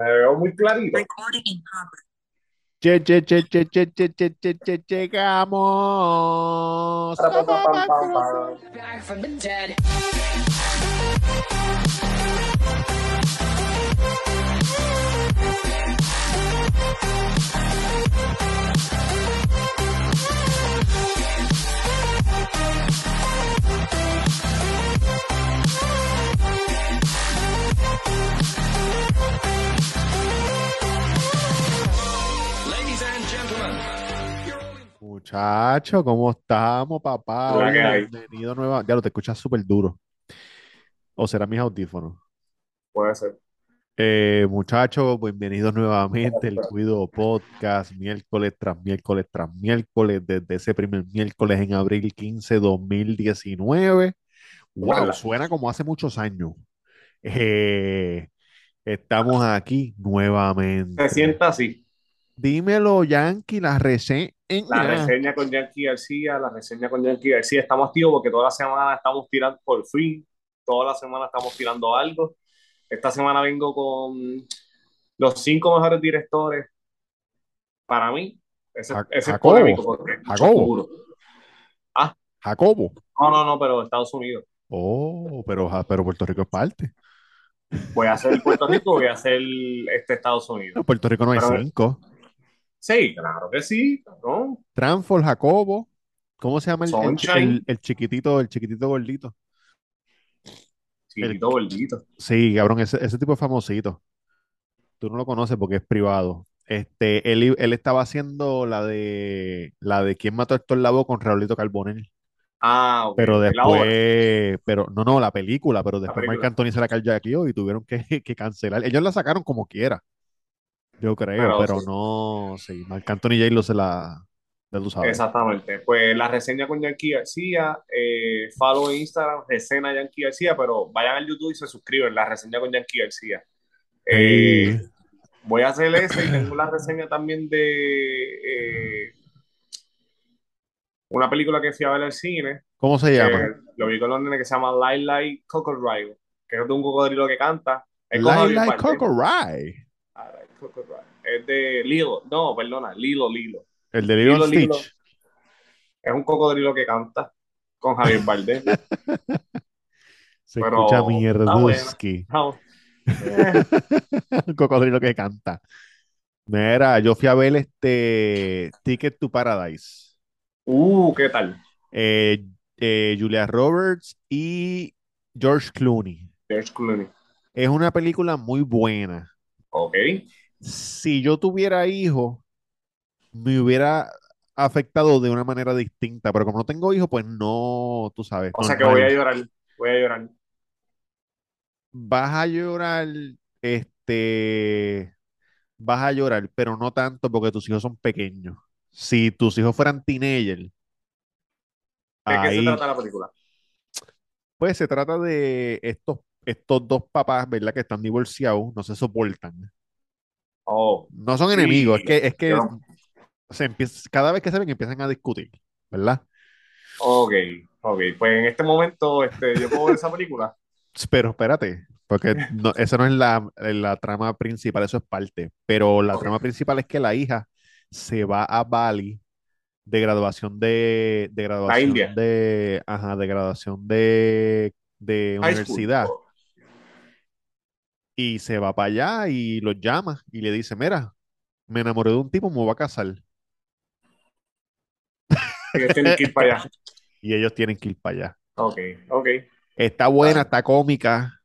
Me veo muy clarito. Che, che, che, che, che, che, che, che, che, llegamos. Back from the dead. Muchacho, ¿cómo estamos, papá? La Oye, que hay. bienvenido nueva. Ya lo te escuchas súper duro. ¿O será mis audífonos? Puede ser. Eh, muchachos, bienvenidos nuevamente al Cuido Podcast, miércoles tras miércoles tras miércoles, desde ese primer miércoles en abril 15, 2019. ¡Wow! Hola. Suena como hace muchos años. Eh, estamos aquí nuevamente. Se sienta así. Dímelo, Yankee, la reseña. La reseña con Yankee García, la reseña con Yankee García. Estamos activos porque toda la semana estamos tirando, por fin, toda la semana estamos tirando algo. Esta semana vengo con los cinco mejores directores para mí. Ese, Ja- ese es Jacobo. polémico porque es mucho Jacobo. duro. Jacobo. No, no, no, pero Estados Unidos. Oh, pero, pero Puerto Rico es parte. Voy a hacer Puerto Rico, voy a hacer este Estados Unidos. En Puerto Rico no hay Pero- cinco. Sí, claro que sí, ¿no? Transfor, Jacobo. ¿Cómo se llama el, el, el- el chiquitito, el chiquitito gordito? Chiquito, gordito. Sí, cabrón, ese, ese tipo es famosito. Tú no lo conoces porque es privado. Este, él, él estaba haciendo la de la de quién mató a Héctor Lavoe con Raulito Carbonell. Ah, ok. Pero después, pero no, no, la película, pero después Marc película. Anthony se la carjaqueó y tuvieron que, que cancelar. Ellos la sacaron como quiera, yo creo, Pero pero sí. no, sí, Marc Anthony J lo se la, ya tú sabes. Exactamente. Pues la reseña con Yankee García, eh, follow en Instagram, reseña Yankee García, pero vayan al YouTube y se suscriben, la reseña con Yankee García. Eh, Sí. voy a hacer ese y tengo la reseña también de eh, una película que fui a ver al cine, ¿Cómo se llama? lo vi con los nenes que se llama Light Light Cocodrile, que es de un cocodrilo que canta. Light Light. Coco Rye. Es de Lilo, no, perdona, Lilo Lilo. El de Lilo Lilo, and Lilo. Stitch. Es un cocodrilo que canta con Javier Bardem. Se Pero escucha mierduski. No. Un cocodrilo que canta. Mira, yo fui a ver este Ticket to Paradise. Uh, ¿qué tal? Eh, eh, Julia Roberts y George Clooney. George Clooney. Es una película muy buena. Ok. Si yo tuviera hijos, me hubiera afectado de una manera distinta, pero como no tengo hijos, pues no, tú sabes, O sea que voy a llorar. Voy a llorar. Vas a llorar, este, vas a llorar, pero no tanto porque tus hijos son pequeños. Si tus hijos fueran teenagers, ¿De qué se trata la película? pues se trata de estos, estos dos papás, ¿verdad? Que están divorciados, no se soportan. Oh, No son Sí, enemigos, es que, es que yo no- se empieza, cada vez que se ven empiezan a discutir, ¿verdad? ok, ok. Pues en este momento, este, yo puedo ver esa película. Pero espérate, porque no, esa no es la, la trama principal, eso es parte. Pero la trama principal es que la hija se va a Bali de graduación de, de graduación India. de, ajá, de graduación de, de school. Y se va para allá y los llama y le dice, mira, me enamoré de un tipo, me voy a casar. Ellos tienen que ir para allá. Y ellos tienen que ir para allá. Ok, ok, Está buena, está cómica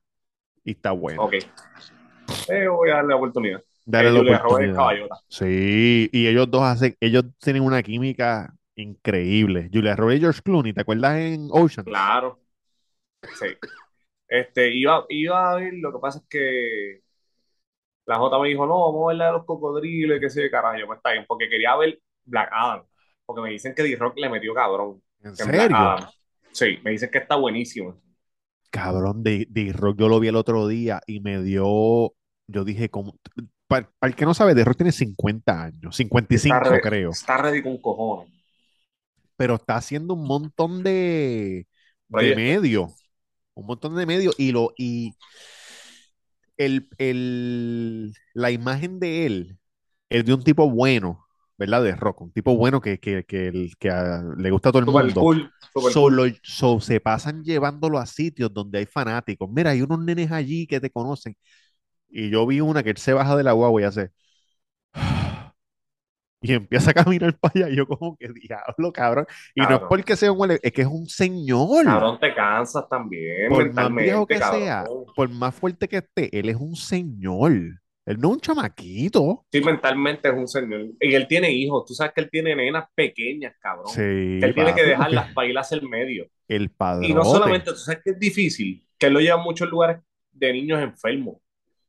y está buena. ok. Eh, voy a darle la oportunidad. Dale Eh, la oportunidad. Sí, y ellos dos hacen, ellos tienen una química increíble. Julia Roberts y George Clooney, ¿te acuerdas en Ocean? Claro. Sí. Este, iba, iba a ver, lo que pasa es que la J me dijo, no, vamos a ver la de los cocodrilos y qué sé yo, carajo. Yo, pues está bien, porque quería ver Black Adam. Porque me dicen que D-Rock le metió cabrón. ¿En serio? Adam. Sí, me dicen que está buenísimo. Cabrón, de, de Rock yo lo vi el otro día y me dio, yo dije, como, para, el que no sabe, The Rock tiene 50 años, 55 Está re- creo, Está ready con cojones. pero está haciendo un montón de, de medios, un montón de medios y lo, y el, el- la imagen de él es de un tipo bueno, ¿verdad? De rock, un tipo bueno que, que, que, el- que a- le gusta a todo el Super mundo. cool. Solo, so- se pasan llevándolo a sitios donde hay fanáticos. Mira, hay unos nenes allí que te conocen. Y yo vi una que él se baja de la guagua y hace. Y empieza a caminar para allá. Y yo, como que diablo, cabrón. Y no es Cabrón. porque sea un huele, es que es un señor. Cabrón, te cansas también Por más viejo que sea, cabrón. por más fuerte que esté, él es un señor. Él no es un chamaquito. Sí, mentalmente es un señor. Y él tiene hijos. Tú sabes que él tiene nenas pequeñas, cabrón. Sí, Que él tiene que dejarlas para ir hacia el medio. El Y padrote. no solamente, tú sabes que es difícil, que él lo lleva a muchos lugares de niños enfermos.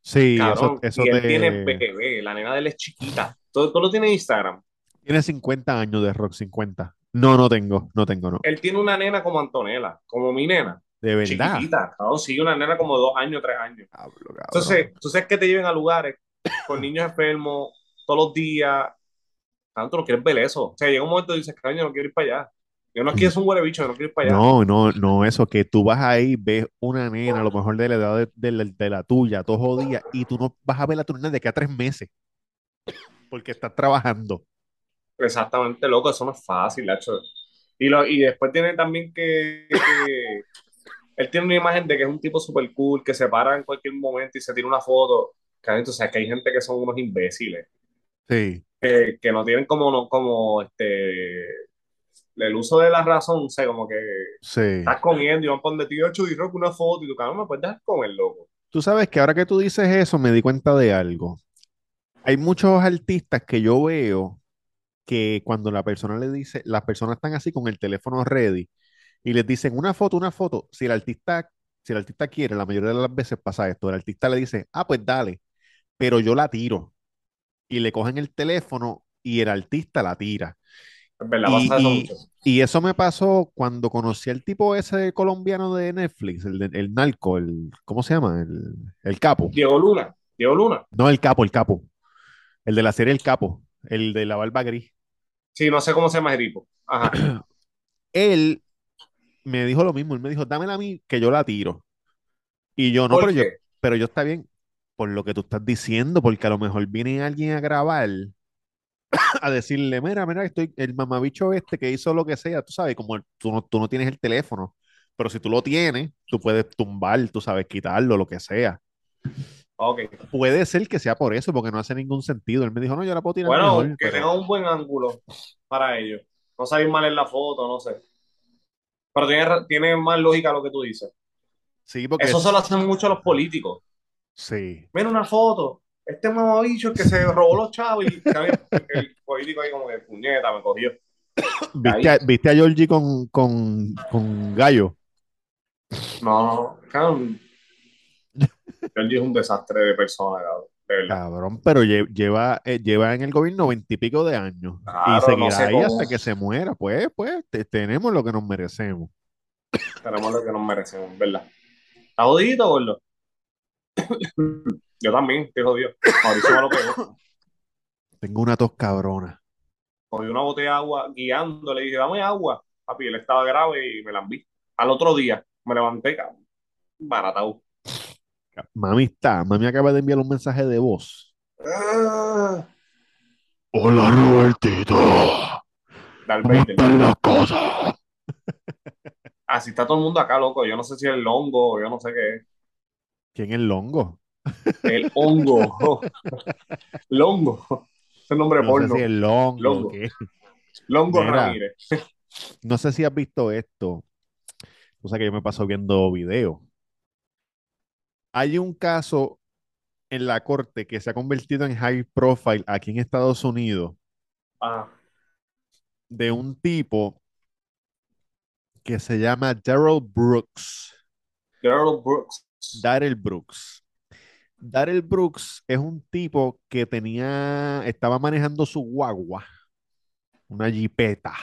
Sí, eso, Cabrón. eso y él tiene bebé, la nena de él es chiquita. Todo, todo lo tiene en Instagram. Tiene 50 años de rock, 50. No, no tengo, no tengo, no. Él tiene una nena como Antonella, como mi nena. De verdad. Chiquitita. Cabrón, sí, una nena como dos años, tres años. Cabrón. Entonces, tú sabes que te lleven a lugares con niños enfermos todos los días. Tanto no quieres ver eso. O sea, llega un momento y dices, coño, no quiero ir para allá. Yo no quiero ser un huele bicho, yo no quiero ir para allá. No, no, no, eso, que tú vas ahí, ves una nena, a lo mejor de la edad de, de la, de la tuya, todos jodida, y tú no vas a ver a tu nena de que a tres meses, porque estás trabajando. Exactamente, loco, eso no es fácil, hecho. Y, lo, y después tiene también que, que él tiene una imagen de que es un tipo súper cool, que se para en cualquier momento y se tira una foto. Cabrón, O sea, que hay gente que son unos imbéciles, Sí, que, que no tienen como, no, como este, el uso de la razón, o sea, como que sí. estás comiendo y van por ti, ocho y rock una foto y tu cabrón me puedes dejar comer, loco. Tú sabes que ahora que tú dices eso, me di cuenta de algo. Hay muchos artistas que yo veo que cuando la persona le dice, las personas están así con el teléfono ready y les dicen una foto, una foto. Si el artista, si el artista quiere, la mayoría de las veces pasa esto, el artista le dice, ah, pues dale, pero yo la tiro. Y le cogen el teléfono y el artista la tira. Es verdad, Y, y- y eso me pasó cuando conocí al tipo ese colombiano de Netflix, el, el narco, el, ¿cómo se llama? El, el capo. Diego Luna, Diego Luna. No, el capo, el capo. El de la serie El Capo, el de la barba gris. Sí, no sé cómo se llama ese tipo. Ajá. Él me dijo lo mismo, él me dijo, dámela a mí que yo la tiro. Y yo, no, ¿Por pero yo, pero yo está bien por lo que tú estás diciendo, porque a lo mejor viene alguien a grabar, a decirle, mira, mira, estoy, el mamabicho este que hizo lo que sea, tú sabes, como el- tú no, tú no tienes el teléfono, pero si tú lo tienes, tú puedes tumbar, tú sabes, quitarlo, lo que sea. Ok. Puede ser que sea por eso, porque no hace ningún sentido. Él me dijo, no, yo la puedo tirar Bueno, mejor, que pero- tenga un buen ángulo para ellos. No salir mal en la foto, no sé. Pero tiene, tiene más lógica lo que tú dices. Sí, porque Eso es- se lo hacen mucho los políticos. Sí. Mira una foto. Este mamabicho que se robó los chavos y el político ahí como que puñeta me cogió. ¿Viste a, viste a Georgie con, con, con Gallo? No, no. Georgie es un desastre de persona, cabrón. De verdad. Cabrón, pero lle- lleva, eh, lleva en el gobierno veintipico de años y no seguirá sé ahí cómo. hasta que se muera. Pues, pues, te- tenemos lo que nos merecemos. Tenemos lo que nos merecemos, ¿verdad? ¿Estás jodidito, gordo? Yo también, estoy jodido. Mauricio me lo pegó. Tengo una tos cabrona. Cogí una botella de agua guiando, le dije, dame agua. Papi, él estaba grave y me la envié. Al otro día me levanté, cabrón. Baratado. Mami está, mami acaba de enviar un mensaje de voz. Ah, Hola, Robertito. Darth Vader. las cosas? Así está todo el mundo acá, loco. Yo no sé si es el hongo, yo no sé qué es. ¿Quién es Longo? El hongo. Longo. Es el nombre No sé porno. si es Longo. Longo. ¿qué? Longo Mira. Ramírez. No sé si has visto esto. O sea que yo me paso viendo videos. Hay un caso en la corte que se ha convertido en high profile aquí en Estados Unidos Ah, de un tipo que se llama Daryl Brooks. Daryl Brooks. Daryl Brooks. Daryl Brooks es un tipo que tenía, estaba manejando su guagua, una jipeta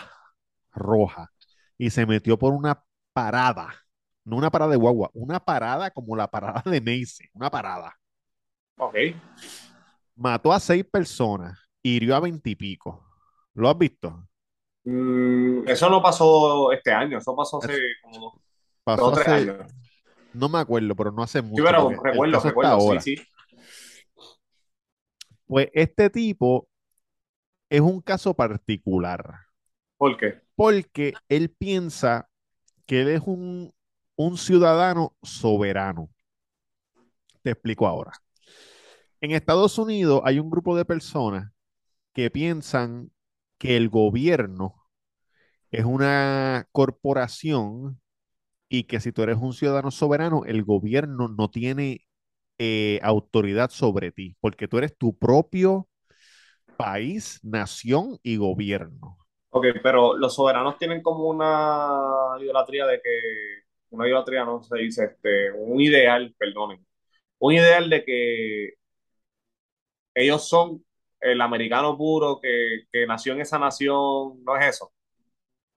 roja, y se metió por una parada, no una parada de guagua, una parada como la parada de Macy, una parada. Ok. Mató a seis personas, hirió a veintipico. ¿Lo has visto? Mm, eso no pasó este año, eso pasó hace como dos, Pasó dos o tres hace, años. No me acuerdo, pero no hace mucho. Sí, pero recuerdo, recuerdo, ahora. sí, sí. Pues este tipo es un caso particular ¿Por qué? porque él piensa que él es un, un ciudadano soberano. Te explico ahora. En Estados Unidos hay un grupo de personas que piensan que el gobierno es una corporación y que si tú eres un ciudadano soberano, el gobierno no tiene eh, autoridad sobre ti, porque tú eres tu propio país, nación y gobierno. Ok, pero los soberanos tienen como una idolatría de que, una idolatría no se dice, este, un ideal, perdonen, un ideal de que ellos son el americano puro que, que nació en esa nación, no es eso.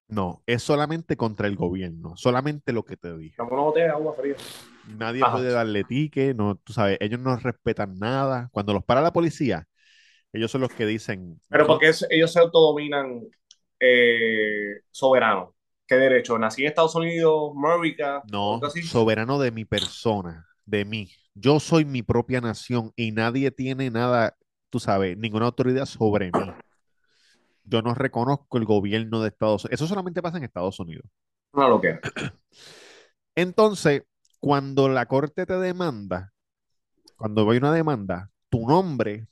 No, es solamente contra el gobierno, solamente lo que te dije. Dame una botella de agua fría. Nadie Ajá. puede darle tique, no, tú sabes, ellos no respetan nada. Cuando los para la policía, ellos son los que dicen, Pero porque es- ellos se autodominan eh, soberanos. ¿Qué derecho? Nací en Estados Unidos, América, no, así. soberano de mi persona, de mí. Yo soy mi propia nación y nadie tiene nada, tú sabes, ninguna autoridad sobre mí. Yo no reconozco el gobierno de Estados Unidos. Eso solamente pasa en Estados Unidos. Una loquera. Entonces, cuando la corte te demanda, cuando hay una demanda, tu nombre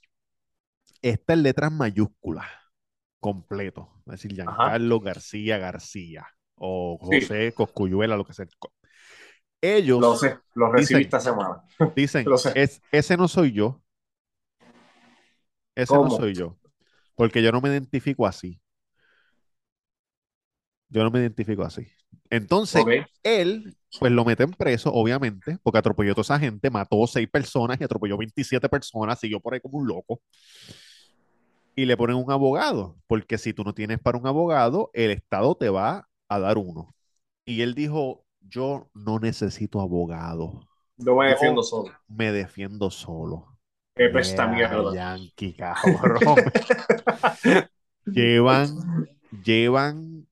está en letras mayúsculas, completo. Es decir. Giancarlo García García o Sí. José Coscuyuela, lo que sea. Ellos Lo sé, lo recibí Dicen- esta semana. dicen, lo sé. "Es- ese no soy yo. Ese no soy yo. Porque yo no me identifico así. Yo no me identifico así. Entonces, él, pues lo meten preso, obviamente, porque atropelló a toda esa gente, mató seis personas y atropelló 27 personas, siguió por ahí como un loco. Y le ponen un abogado, porque si tú no tienes para un abogado, el Estado te va a dar uno. Y él dijo, yo no necesito abogado, Yo me Yo- defiendo solo. me defiendo solo. Qué pesta mierda. Yankee, cabrón. llevan, llevan,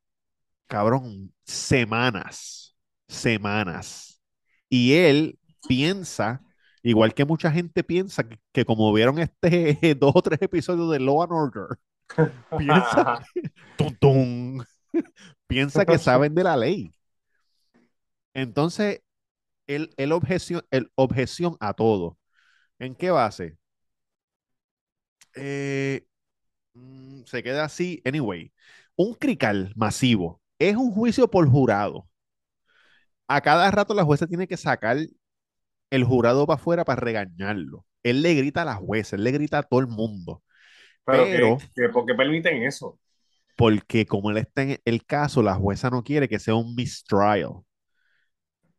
cabrón, semanas, semanas. Y él piensa, igual que mucha gente piensa, que, que como vieron este dos o tres episodios de Law and Order, piensa, tum, tum, piensa que saben de la ley. Entonces, él, él objeción, él objeción a todo. ¿En qué base? Eh, mm, se queda así. Anyway, un crical masivo es un juicio por jurado. A cada rato la jueza tiene que sacar el jurado para afuera para regañarlo. Él le grita a la jueza, él le grita a todo el mundo. Pero, Pero- que, que- ¿por qué permiten eso? Porque como él está en el caso, la jueza no quiere que sea un mistrial.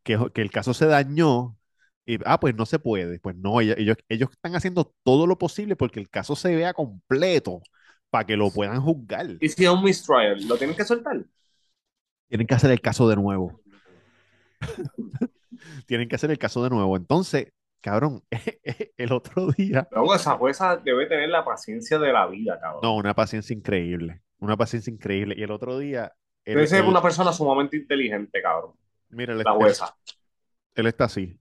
Que, que el caso se dañó. Y, ah, pues no se puede. Pues no, ellos, ellos están haciendo todo lo posible porque el caso se vea completo para que lo puedan juzgar. Y si es un mistrial, ¿lo tienen que soltar? Tienen que hacer el caso de nuevo. Tienen que hacer el caso de nuevo. Entonces, cabrón, el otro día. Luego, esa jueza debe tener la paciencia de la vida, cabrón. No, una paciencia increíble. Una paciencia increíble. Y el otro día. él- Debe ser él- una persona sumamente inteligente, cabrón. mira, él, La él- jueza. él está así,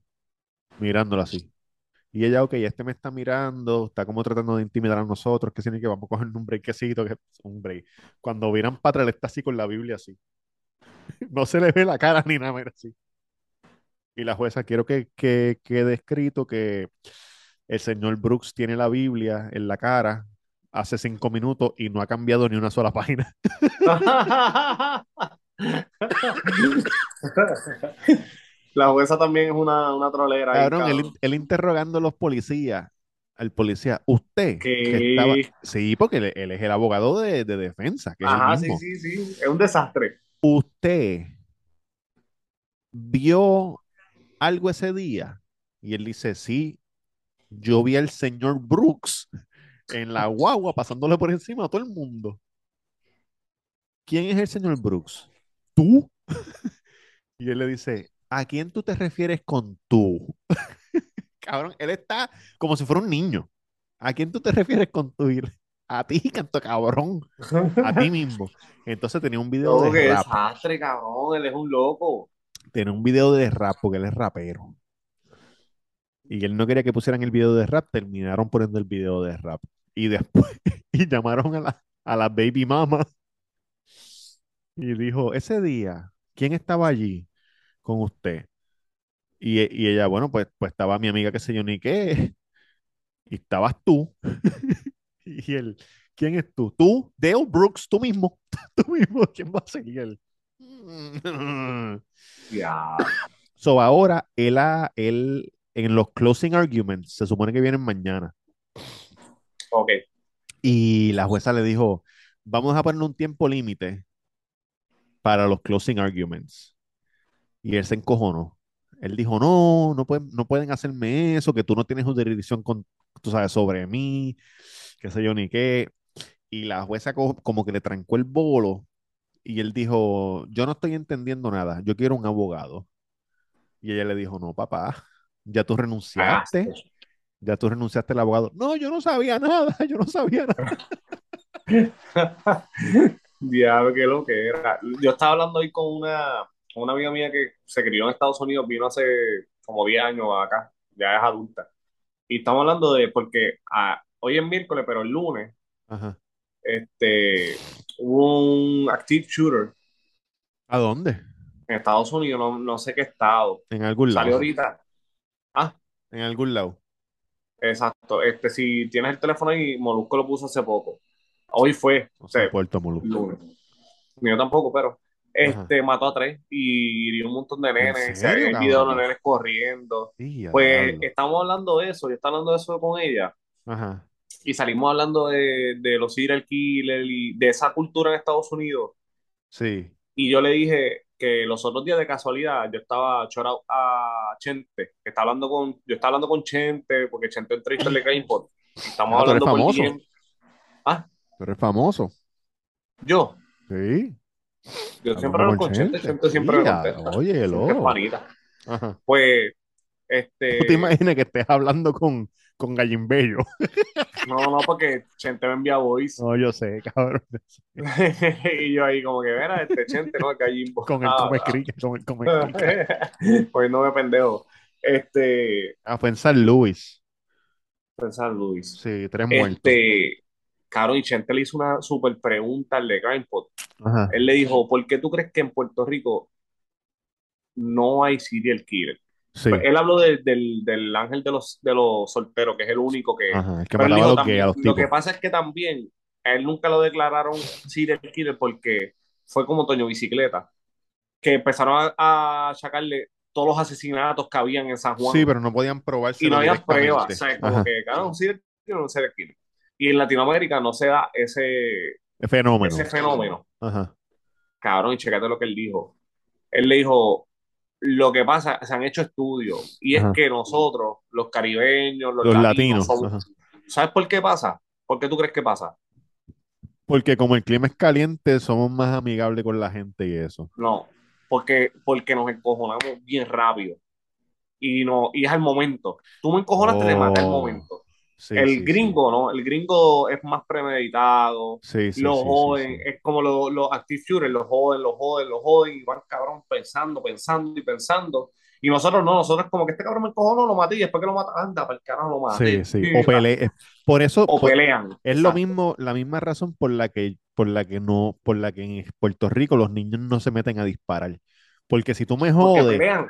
mirándolo así. Y ella, ok, este me está mirando, está como tratando de intimidar a nosotros, que tiene que vamos a coger un breakcito, que es un break. Cuando miran para atrás, él está así con la Biblia así. No se le ve la cara ni nada, mira así. Y la jueza, quiero que, que quede escrito que el señor Brooks tiene la Biblia en la cara hace cinco minutos y no ha cambiado ni una sola página. La jueza también es una, una trolera. ahí, Cabrón, él, interrogando a los policías, al policía, usted ¿Qué? que estaba, sí, porque él, él es el abogado de, de defensa, que es Ajá, sí, sí, sí. Es un desastre. Usted vio algo ese día y él dice, sí, yo vi al señor Brooks en la guagua pasándole por encima a todo el mundo. ¿Quién es el señor Brooks? ¿Tú? Y él le dice, ¿a quién tú te refieres con tú? Cabrón, él está como si fuera un niño. ¿A quién tú te refieres con tú? A ti, canto cabrón. A ti mismo. Entonces tenía un video No, qué de rap. desastre, cabrón. Él es un loco. Tiene un video de rap porque él es rapero. Y él no quería que pusieran el video de rap, terminaron poniendo el video de rap. Y después, y llamaron a la, a la baby mama y dijo, ese día, ¿quién estaba allí con usted? Y, y ella, bueno, pues, pues estaba mi amiga, qué sé yo, ni qué, y estabas tú. Y él, ¿quién es tú? Tú, Dale Brooks, tú mismo, tú mismo, ¿quién va a ser? Y él, Ya. So ahora, él, ha- él, en los closing arguments, se supone que vienen mañana. Ok. Y la jueza le dijo, vamos a poner un tiempo límite para los closing arguments. Y él se encojonó. Él dijo, no, no pueden, no pueden hacerme eso, que tú no tienes jurisdicción con, tú sabes, sobre mí, qué sé yo ni qué. Y la jueza co- como que le trancó el bolo y él dijo, yo no estoy entendiendo nada, yo quiero un abogado. Y ella le dijo, no, papá, ya tú renunciaste, Cagaste. ya tú renunciaste al abogado. No, yo no sabía nada, yo no sabía nada. Diablo, qué lo que era. Yo estaba hablando hoy con una, una amiga mía que se crió en Estados Unidos, vino hace como 10 años acá, ya es adulta. Y estamos hablando de, porque ah, hoy es miércoles, pero el lunes, Ajá. este, hubo un active shooter ¿A dónde? en Estados Unidos, no, no sé qué estado. En algún Salió lado. ahorita. En algún lado. exacto. Este, si tienes el teléfono ahí, Molusco lo puso hace poco. Hoy fue, o sea, Puerto Molusco. lunes. Ni Yo tampoco, pero este mató a tres y hirió un montón de nenes. Se el video de los nenes corriendo. Sí, Pues diablo. estamos hablando de eso, yo estaba hablando de eso con ella Ajá. y salimos hablando de, de los serial killers y de esa cultura en Estados Unidos. Sí. Y yo le dije que los otros días de casualidad yo estaba chorado a Chente, que está hablando con, yo estaba hablando con Chente, porque Chente entrevista el de. Y Estamos Ah, tú eres hablando famoso. Ah, Pero es famoso. yo, Sí. yo siempre hablo con Chente, Chente. Siempre me contesta. Oye. Ajá. Pues, este, ¿Tú te imaginas que estés hablando con, con Gallimbello? No, no, porque Chente me envía voice. No, yo sé, cabrón. y yo ahí como que, mira, este Chente, ¿no? El gallimbo. Con el Ah, come ah. cricket, con el come cricket. pues no me pendejo. Este, Ah, fue en San Luis. pensar Luis. Sí, tres muertos. Este, Caro y Chente le hizo una super pregunta al de. Ajá. Él le dijo, ¿por qué tú crees que en Puerto Rico no hay serial killer? Sí. Pues él habló de- del, del ángel de los, de los solteros, que es el único que... Ajá. El que Pero él mataba a dijo los también, gays, a los lo que pasa es que también a él nunca lo declararon serial killer porque fue como Toño Bicicleta, que empezaron a, achacarle todos los asesinatos que habían en San Juan Sí, pero no podían y probárselo no había pruebas, ¿sabes? Como Ajá. que, claro, un serial killer o un serial killer. Y en Latinoamérica no se da ese, Es fenómeno. ese fenómeno. Ajá. Cabrón, y checate lo que él dijo. Él le dijo, lo que pasa, se han hecho estudios, y es que nosotros, los caribeños, los, Los latinos, latinos. somos- ajá. ¿sabes por qué pasa? ¿Por qué tú crees que pasa? Porque como el clima es caliente, somos más amigables con la gente y eso. No, porque, porque nos encojonamos bien rápido. Y, no, y es el momento. Tú me encojonas, te mata el Oh, momento. Sí, el sí, sí. gringo, ¿no? El gringo es más premeditado. Sí, sí, los sí, sí, joden, sí. es como los, los active shooters, los joden, los joden, los joden y van cabrón pensando, pensando y pensando. Y nosotros no, nosotros como que este cabrón me encojonó, lo maté y después que lo mata, anda, para el carajo lo maté. Sí, sí. O pele- Por eso, O por- pelean. Es lo mismo, la misma razón por la que, por la que no, por la que en Puerto Rico los niños no se meten a disparar. Porque si tú me jodes, pelean.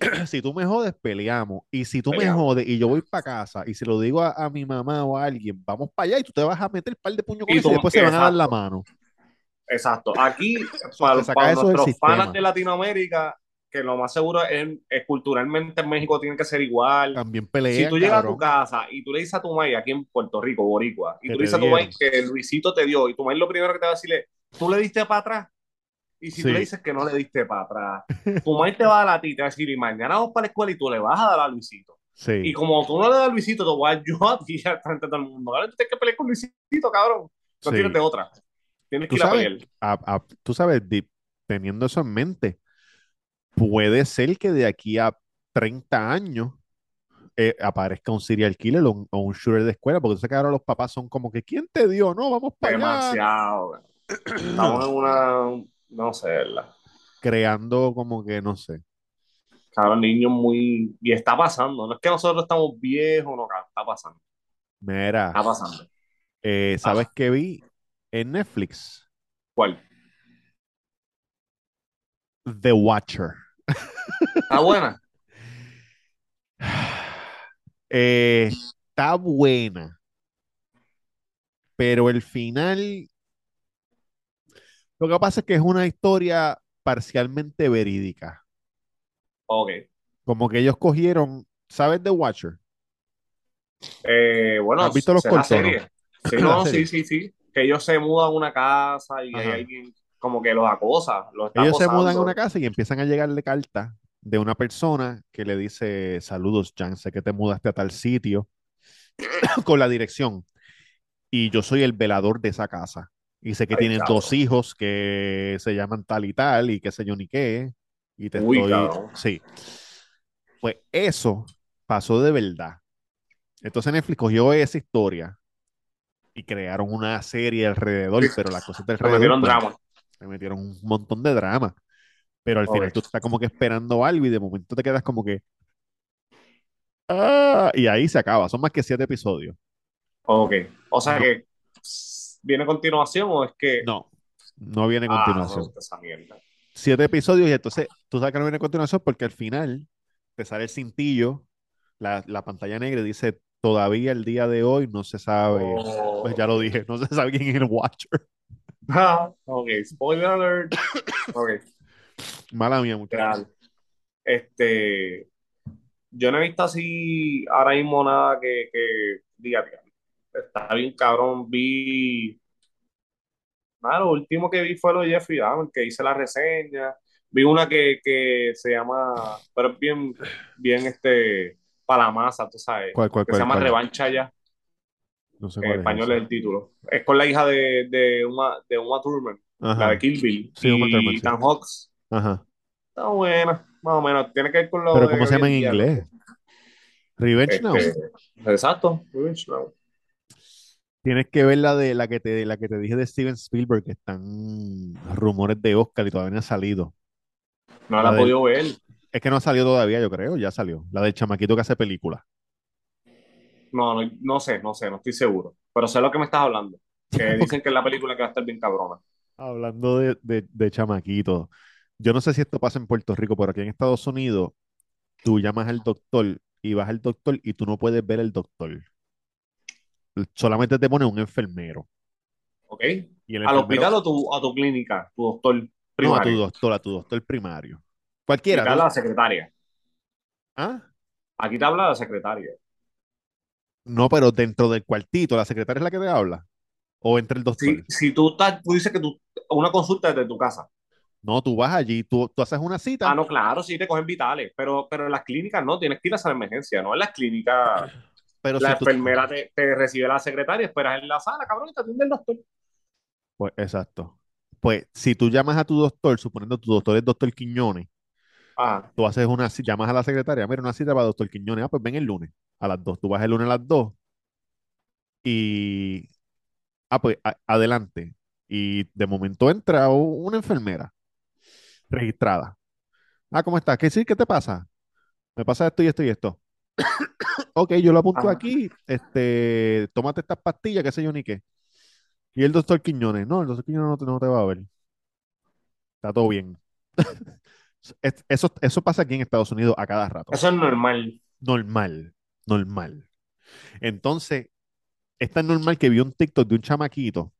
si tú me jodes, peleamos. Y si tú me jodes y yo voy para casa y se lo digo a, a mi mamá o a alguien, vamos para allá y tú te vas a meter par de puños con Y eso y después se van a dar la mano. Exacto. Aquí, para, para nuestros panas de Latinoamérica, que lo más seguro es, es culturalmente en México tiene que ser igual. También Si pelean, tú llegas a tu casa y tú le dices a tu maíz aquí en Puerto Rico, Boricua, y tú le dices a tu maíz que Luisito te dio, y tu maíz lo primero que te va a decir es, tú le diste para atrás. Y si tú Sí. le dices que no le diste para atrás, tu maíz te va a dar a ti, te va a decir, y mañana vamos para la escuela y tú le vas a dar a Luisito. Y Sí. como tú no le das a Luisito, te voy a yo a ti al frente de todo el mundo. Ahora tú tienes que pelear con Luisito, cabrón. No Sí. tienes de otra. Tienes que Tú ir a sabes, pelear. a- a- tú sabes, teniendo eso en mente, puede ser que de aquí a 30 años eh, aparezca un serial killer o un, o un shooter de escuela, porque tú sabes que ahora los papás son como que, ¿quién te dio? No, vamos para allá. Demasiado. Estamos en una, no sé, ¿verdad? Creando como que, no sé. Cabrón, niños muy... Y está pasando. No es que nosotros estamos viejos, no, está pasando. Mira, Está pasando. eh, ¿sabes qué vi en Netflix? ¿Cuál? The Watcher. ¿Está buena? Eh, está buena, pero el final, lo que pasa es que es una historia parcialmente verídica. Ok. Como que ellos cogieron, ¿sabes The Watcher? Eh, bueno, ¿Has visto los ¿será cortos, no? serie? Sí, La no, serie. sí, sí, sí. Que ellos se mudan a una casa y Ajá. hay alguien como que los acosa, los está Ellos se mudan a una casa y empiezan a llegarle cartas de una persona que le dice, saludos, Jan, sé que te mudaste a tal sitio con la dirección y yo soy el velador de esa casa y sé que Ay, tienes cabrón. dos hijos que se llaman tal y tal y qué sé yo ni qué y te Uy, estoy... cabrón. Sí. Pues eso pasó de verdad. Entonces Netflix cogió esa historia y crearon una serie alrededor, pero las cosas de Le metieron pues, drama. le metieron un montón de drama. Pero al final tú estás como que esperando algo y de momento te quedas como que. "Ah", y ahí se acaba. Son más que siete episodios. Ok. O sea No. que viene a continuación o es que. No, no viene a Ah, continuación. no, esa mierda. Siete episodios y entonces tú sabes que no viene a continuación porque al final te sale el cintillo, la, la pantalla negra y dice todavía el día de hoy no se sabe. Oh. Pues ya lo dije, no se sabe quién es el Watcher. Ah, ok, spoiler alert. Ok, Mala mía, muchachos. Este, yo no he visto así ahora mismo nada que, que diga, "Diablo, está bien cabrón. Vi, nada, lo último que vi fue lo de Jeffrey Dahmer, que hice la reseña. Vi una que, que se llama, pero es bien, bien este, para la masa, tú sabes, ¿Cuál, cuál, que se cuál, llama cuál? Revancha ya. No sé En cuál español es el título. Es con la hija de, de Uma, de Uma Thurman, la de Kill Bill, Sí, y Thurman, sí. Hawks. ajá. Está buena, más o menos. Tiene que ver con lo Pero de ¿cómo se llama en inglés? Revenge Now. Este, exacto, Revenge Now. Tienes que ver la de la que te, la que te dije de Steven Spielberg, que están rumores de Oscar y todavía no ha salido. No La la he podido ver. Es que no ha salido todavía, yo creo, ya salió. La del chamaquito que hace películas. No, no, no sé, no sé, no estoy seguro. Pero sé lo que me estás hablando. Que dicen que es la película que va a estar bien cabrona. Hablando de, de, de chamaquito. Yo no sé si esto pasa en Puerto Rico, pero aquí en Estados Unidos, tú llamas al doctor y vas al doctor y tú no puedes ver al doctor. Solamente te pone un enfermero. ¿Ok? Y el ¿Al enfermero- hospital o tu, a tu clínica? Tu doctor No, a tu primario. doctor, a tu doctor primario. Aquí Cualquiera. te habla la secretaria. ¿Ah? Aquí te habla la secretaria. No, pero dentro del cuartito, la secretaria es la que te habla. O entre el doctor. Si, si tú estás, tú dices que tú, una consulta desde tu casa. No, tú vas allí, tú, tú haces una cita. Ah, no, claro, sí te cogen vitales, pero, pero en las clínicas no, tienes que ir a esa emergencia, ¿no? En las clínicas pero la si tú- enfermera te, te recibe la secretaria, esperas en la sala, cabrón, y te atiende el doctor. Pues exacto. Pues si tú llamas a tu doctor, suponiendo tu doctor es doctor Quiñones, Ah, tú haces una, ci- llamas a la secretaria, mira, una cita para doctor Quiñones, ah, pues ven el lunes a las 2. Tú vas el lunes a las 2 y, ah, pues a- adelante. Y de momento entra una enfermera registrada. Ah, ¿cómo estás? ¿Qué sí? ¿Qué te pasa? Me pasa esto y esto y esto. Ok, yo lo apunto Ajá. aquí. Este, tómate estas pastillas, qué sé yo ni qué. Y el doctor Quiñones, no, el doctor Quiñones no te, no te va a ver. Está todo bien. Es- Eso, eso pasa aquí en Estados Unidos a cada rato. eso es normal. Normal, normal. Entonces, es tan normal que vi un TikTok de un chamaquito,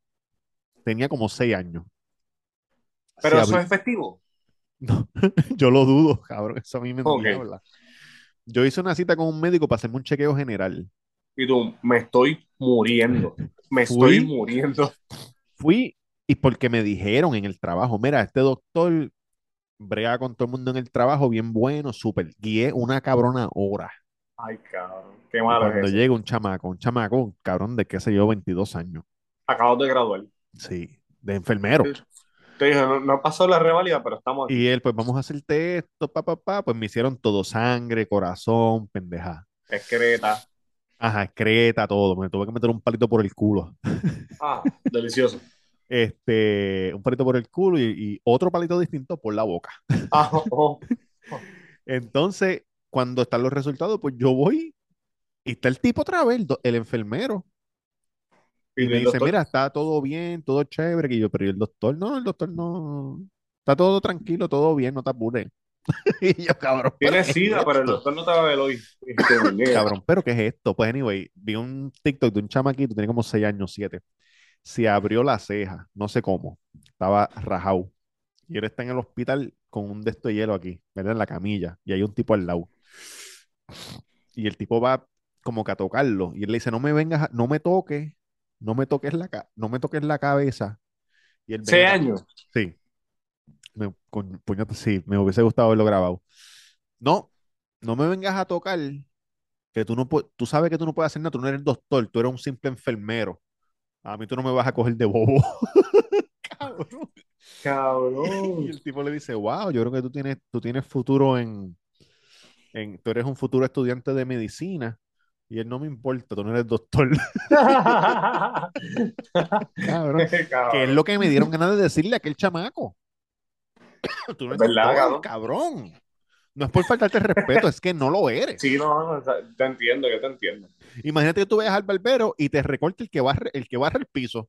tenía como seis años. Pero Se eso es efectivo. No, yo lo dudo, cabrón, eso a mí me Ok. endiabla. Yo hice una cita con un médico para hacerme un chequeo general. Y tú, me estoy muriendo. Me estoy muriendo. Fui y porque me dijeron en el trabajo, mira, este doctor brega con todo el mundo en el trabajo, bien bueno, súper. Guié una cabrona hora. Ay, cabrón. Qué Y malo cuando es eso. llega un chamaco, un chamaco, un cabrón de qué sé yo, 22 años. Acabo de graduar. Sí, de enfermero. Te no, no pasó la revalida, pero estamos aquí. Y él, pues vamos a hacerte esto, pa, pa, pa. Pues me hicieron todo, sangre, corazón, pendeja. Excreta. Ajá, excreta, todo. Me tuve que meter un palito por el culo. Ah, delicioso. Este, un palito por el culo y, y otro palito distinto por la boca. Ah, oh, oh. Entonces, cuando están los resultados, pues yo voy y está el tipo otra vez, el enfermero. Y me dice, mira, está todo bien, todo chévere. Y yo, pero ¿y el doctor? No, el doctor no. Está todo tranquilo, todo bien, no te apures. Y yo, cabrón, ¿pero Tienes qué es sida, pero el doctor no te va a ver hoy. Cabrón, ¿pero qué es esto? Pues, anyway, vi un TikTok de un chamaquito, tenía como 6 años, 7. Se abrió la ceja, no sé cómo. Estaba rajado. Y él está en el hospital con un de estos de hielo aquí, ¿verdad? En la camilla. Y hay un tipo al lado. Y el tipo va como que a tocarlo. Y él le dice, no me vengas, a- no me toques, no me toques la, no me toques la cabeza. Y Seis años. Sí. Me, coño, puñeta, sí, me hubiese gustado haberlo grabado. No, no me vengas a tocar, que tú no tú sabes que tú no puedes hacer nada, tú no eres doctor, tú eres un simple enfermero. A mí tú no me vas a coger de bobo. Cabrón. Y Cabrón. el tipo le dice, wow, yo creo que tú tienes, tú tienes futuro en, en, tú eres un futuro estudiante de medicina. Y él no me importa, tú no eres doctor. Cabrón. Que es lo que me dieron ganas de decirle a aquel chamaco. Tú no eres ¿Verdad, doctor, cabrón? cabrón. No es por faltarte el respeto, es que no lo eres. Sí, no, no, te entiendo, yo te entiendo. Imagínate que tú vayas al barbero y te recorte el que barre, el que barre el piso.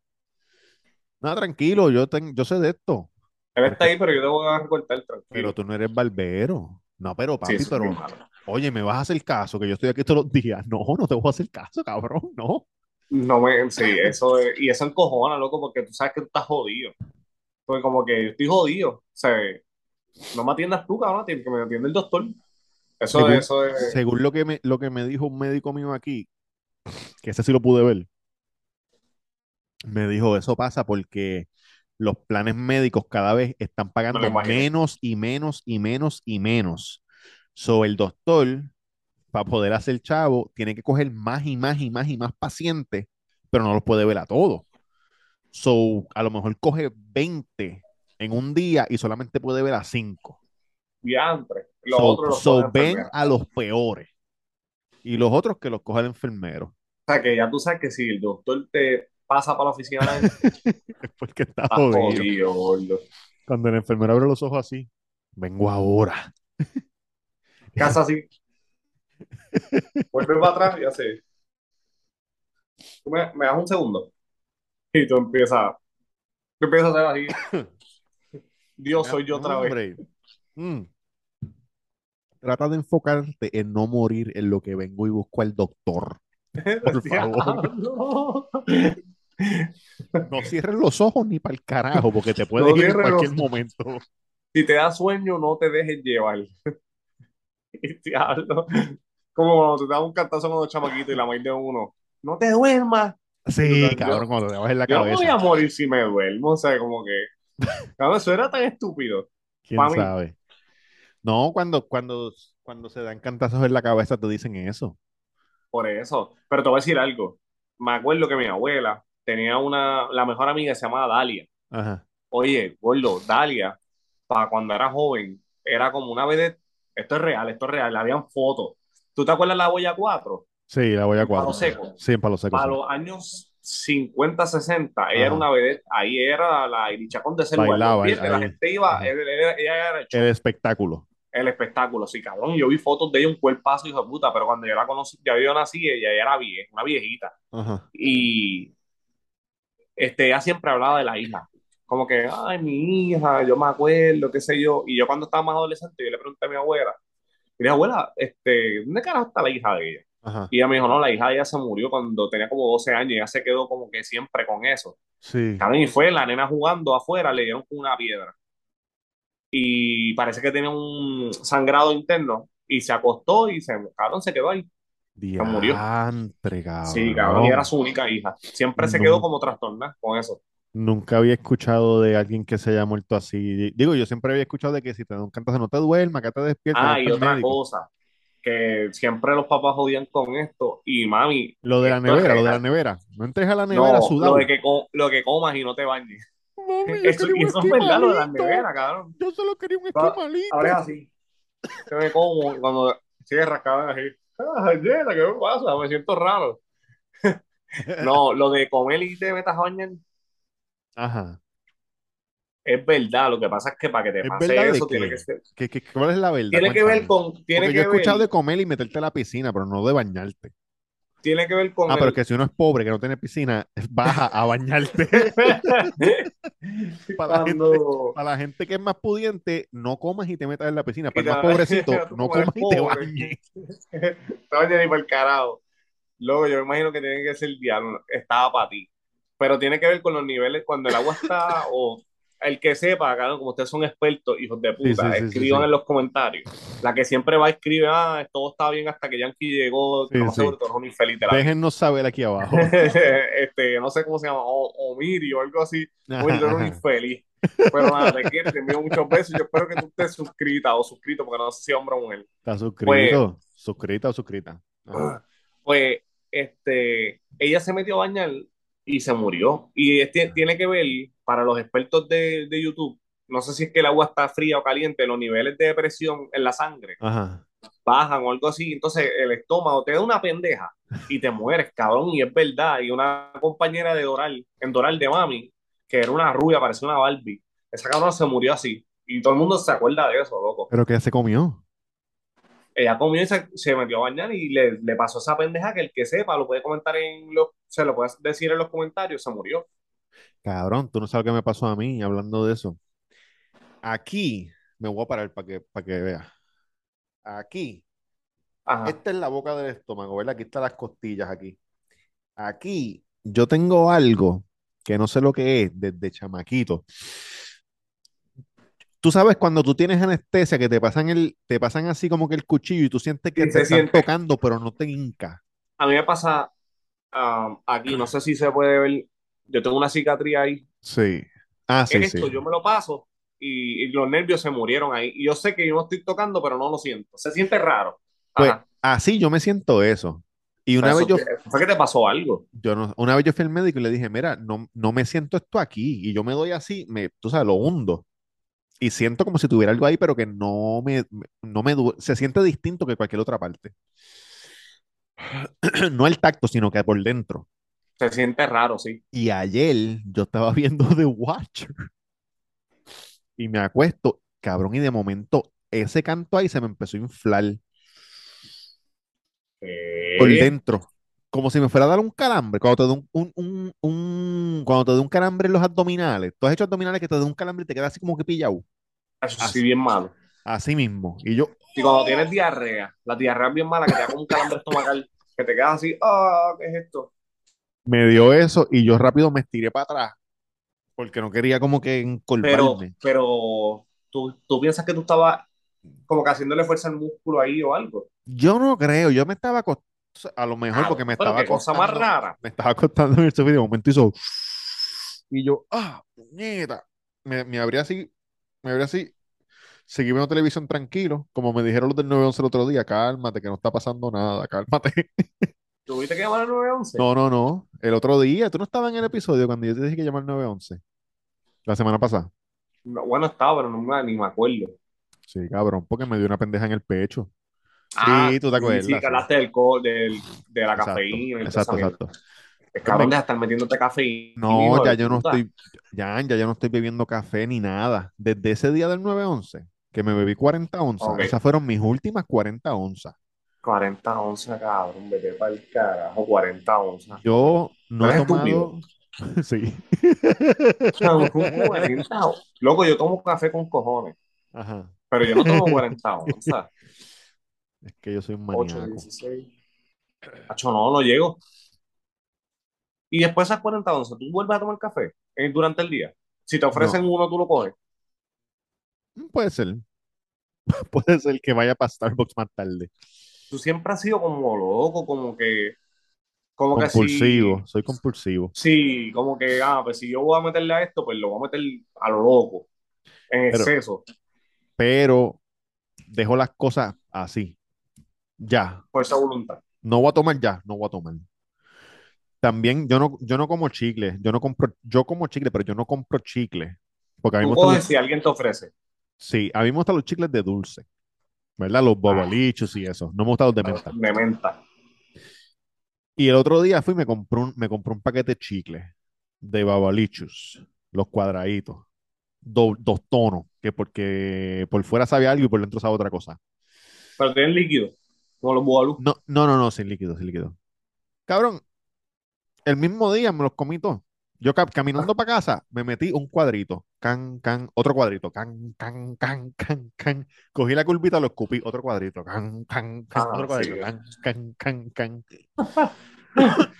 Nada, tranquilo, yo, ten- yo sé de esto. Él está ahí, pero yo te voy a recortar Pero tranquilo. tú no eres barbero. No, pero papi, pero oye, me vas a hacer caso, que yo estoy aquí todos los días. No, no te voy a hacer caso, cabrón, no. No me, sí, eso es, y eso encojona, loco, porque tú sabes que tú estás jodido. Porque como que yo estoy jodido. O sea, no me atiendas tú, cabrón, que me atiende el doctor. Eso Según, es, eso es. según lo que me, lo que me dijo un médico mío aquí, que ese sí lo pude ver, me dijo, eso pasa porque los planes médicos cada vez están pagando menos y menos y menos y menos. So, el doctor, para poder hacer chavo, tiene que coger más y más y más y más pacientes, pero no los puede ver a todos. So, a lo mejor coge 20 en un día y solamente puede ver a 5. Diantre. Los So, otros los so ven a los peores. Y los otros que los coge el enfermero. O sea, que ya tú sabes que si el doctor te pasa para la oficina, porque está estás jodido. jodido. Cuando el enfermero abre los ojos así, vengo ahora. Casa así. Vuelve para atrás y hace. Tú me, me das un segundo. Y tú empiezas. Tú empiezas a hacer así. Dios, soy yo otra vez. Mm. Trata de enfocarte en no morir en lo que vengo y busco al doctor. Por favor. No cierres los ojos ni para el carajo, porque te puedes No ir en cualquier los- momento. Si te da sueño, no te dejes llevar. Diablo. Como cuando te da un cantazo con los chamaquitos y la maíz de uno. No te duermas. Sí, Yo- cabrón, cuando te bajes la Yo no me voy cabeza. a morir si me duermo. O sea, como que. Cabrón, eso era tan estúpido. ¿Quién mí. sabe? No, cuando, cuando, cuando se dan cantazos en la cabeza te dicen eso. Por eso. Pero te voy a decir algo. Me acuerdo que mi abuela tenía una. La mejor amiga se llamaba Dalia. Ajá. Oye, gordo, Dalia, para cuando era joven, era como una vedette. Esto es real, esto es real. Habían fotos. ¿Tú te acuerdas de la Boya 4? Sí, la voy a En Palo cuatro. Seco. Sí, en palo seco. Para sí. los años 50, 60, ella era una vedette. Ahí era la Irichacón de ese lugar. Bailaba. La gente iba, Ajá. él- él- ella era El espectáculo. el espectáculo. Sí, cabrón. Yo vi fotos de ella, un cuerpazo, hijo de puta, pero cuando yo la conocí, ya yo nací, ella ya era vieja, una viejita. Ajá. Y este, ella siempre hablaba de la hija. Como que, ay, mi hija, yo me acuerdo, qué sé yo. Y yo cuando estaba más adolescente, yo le pregunté a mi abuela, y le dije, abuela, este, ¿dónde carajo está la hija de ella? Ajá. Y ella me dijo, no, la hija de ella se murió cuando tenía como 12 años y ella se quedó como que siempre con eso. Sí. Y fue la nena jugando afuera, le dieron con una piedra. Y parece que tenía un sangrado interno. Y se acostó y se, cabrón, se quedó ahí. Murió. Cabrón. Sí, cabrón, y era su única hija. Siempre se quedó No. como trastornada con eso. Nunca había escuchado de alguien que se haya muerto así. Digo, yo siempre había escuchado de que si te da un cantazo no te duermas, que te despiertas. Ah, vas y otra médico. cosa, que siempre los papás jodían con esto. Y mami, Lo de la nevera, lo de la nevera. No entres a la nevera No, sudado. lo de que, lo que comas y no te bañes. Mami, yo Eso, quería y un eso es verdad, lo de la nevera, cabrón. Yo solo quería un esquimalito. Ahora es así. Yo me como cuando cierras, cabrón, así. Ah, ¿qué me pasa? Me siento raro. No, lo de comer y te metas a bañar, Ajá. Es verdad, lo que pasa es que para que te ¿Es pase de eso tiene que ser. ¿Qué, qué- cuál es la verdad? Tiene que ver con, tiene Porque yo he que ver, escuchado de comer y meterte a la piscina, pero no de bañarte. Tiene que ver con Ah, pero el- es que si uno es pobre, que no tiene piscina, baja a bañarte. Para la, gente, Cuando para la gente que es más pudiente, no comas y te metas en la piscina. Para el más pobrecito, no comas y te pobre. bañes. te bañas ni por el carajo. Luego, yo me imagino que tiene que ser el diablo, estaba para ti. Pero tiene que ver con los niveles, cuando el agua está, o el que sepa, claro, como ustedes son expertos, hijos de puta, sí, sí, sí, escriban sí. en los comentarios. La que siempre va a escribir, ah, todo está bien hasta que Yankee llegó, sí. seguro, eres un infeliz de la vida. Déjennos saber aquí abajo. este, no sé cómo se llama, o, Omiri o algo así. Oye, un infeliz. Pero nada, te quiero, te envío muchos besos. Yo espero que tú estés suscrita o suscrito, porque no sé si es hombre o mujer. ¿Está suscrito? ¿Suscrita o suscrita? Ajá. Pues, este, ella se metió a bañar y se murió. Y este, tiene que ver, para los expertos de, de YouTube, no sé si es que el agua está fría o caliente, los niveles de presión en la sangre Ajá. bajan o algo así. Entonces, el estómago te da una pendeja y te mueres, cabrón. Y es verdad. Y una compañera de Doral, en Doral de Mami, que era una rubia, parecía una Barbie, esa cabrona se murió así. Y todo el mundo se acuerda de eso, loco. ¿Pero qué se comió? Ella comió y se, se metió a bañar y le, le pasó esa pendeja que el que sepa lo puede comentar en los, se lo puede decir en los comentarios, se murió. Cabrón, tú no sabes qué me pasó a mí hablando de eso. Aquí, me voy a parar para que, para que veas. Aquí, Ajá. esta es la boca del estómago, ¿verdad? Aquí están las costillas aquí. Aquí, yo tengo algo que no sé lo que es desde chamaquito. Tú sabes cuando tú tienes anestesia que te pasan el, te pasan así como que el cuchillo y tú sientes que Sí, te están siente. tocando, pero no te hinca. A mí me pasa um, aquí, no sé si se puede ver, yo tengo una cicatriz ahí. Sí. Ah, sí, Esto sí. yo me lo paso y, y los nervios se murieron ahí. Y yo sé que yo no estoy tocando, pero no lo siento. Se siente raro. Pues así yo me siento eso. Y una Eso vez yo, fue que te pasó algo. yo no, una vez yo fui al médico y le dije, mira, no, no me siento esto aquí. Y yo me doy así, me, tú sabes, lo hundo. Y siento como si tuviera algo ahí, pero que no me, no me se siente distinto que cualquier otra parte. No el tacto, sino que por dentro. Se siente raro, sí. Y ayer yo estaba viendo The Watcher y me acuesto, cabrón, y de momento ese canto ahí se me empezó a inflar por dentro, como si me fuera a dar un calambre. Cuando te da un, un, un- un- cuando te da un calambre en los abdominales, tú has hecho abdominales que te da un calambre y te queda así como que pillado, eso sí, bien malo. así mismo. Y yo, Y cuando tienes diarrea, la diarrea es bien mala, que te da como un calambre estomacal, que te quedas así, ah, ¿qué es esto? me dio eso y yo rápido me estiré para atrás porque no quería como que Pero, encorvarme. pero, ¿tú, tú piensas que tú estabas como que haciéndole fuerza al músculo ahí o algo? Yo no creo, yo me estaba a lo mejor Ah, porque me estaba cosa más acostando, rara. me estaba acostando en el y de momento hizo y yo, ah, puñeta. Me, me abrí así, me abrí así, seguí viendo televisión tranquilo, como me dijeron los del 911 el otro día, cálmate, que no está pasando nada, cálmate. ¿Tuviste que llamar al 911? No, no, no, el otro día, tú no estabas en el episodio cuando yo te dije que llamar al 911, la semana pasada. No, bueno, estaba, pero no ni me acuerdo. Sí, cabrón, porque me dio una pendeja en el pecho. Ah, Sí, tú te acuerdas. Sí, que hablaste del, co- del, de la Exacto, cafeína exacto, exacto. El cabrón, deja de estar metiéndote cafeína. No, hijo ya yo no estoy, ya, ya yo no estoy bebiendo café ni nada. Desde ese día del 9-11, que me bebí 40 onzas, Ok. esas fueron mis últimas 40 onzas. 40 onzas, cabrón, vete para el carajo, 40 onzas. Yo no he ¿Eres tomado, sí, Cabrón, 40 on- Loco, yo tomo café con cojones, ajá, pero yo no tomo 40 onzas. Es que yo soy un 8, maníaco. 16. Hacho, no, no llego. Y después de esas 40 onzas, ¿tú vuelves a tomar café eh, durante el día? Si te ofrecen uno, tú lo coges. Mm, Puede ser, puede ser que vaya para Starbucks más tarde. Tú siempre has sido como loco, como que... Como que Compulsivo, si... soy compulsivo. Sí, como que, ah, pues si yo voy a meterle a esto, pues lo voy a meter a lo loco, en Pero- exceso, Pero dejo las cosas así. Ya, fuerza de voluntad. no voy a tomar ya, no voy a tomar. También yo no, yo no como chicle, yo no compro, yo como chicle, pero yo no compro chicle. Porque a mí me los, si alguien te ofrece. sí, a mí me gustan los chicles de dulce, ¿verdad? Los bobolichos y eso. No me gustan los de menta. De menta. Y el otro día fui y me compré un, me compré un paquete de chicles de babalichos, los cuadraditos. do- dos tonos, que porque por fuera sabe algo y por dentro sabe otra cosa. Pero tienen líquido, como los bubalú. No, no, no, no, sin líquido, sin líquido. Cabrón, el mismo día me los comí todos. Yo ca- caminando para casa, me metí un cuadrito, can, can, otro cuadrito, can, can, can, can, can. Cogí la curvita, lo escupí, otro cuadrito, can, can, can, Ah, otro cuadrito, sí. can, can, can, can.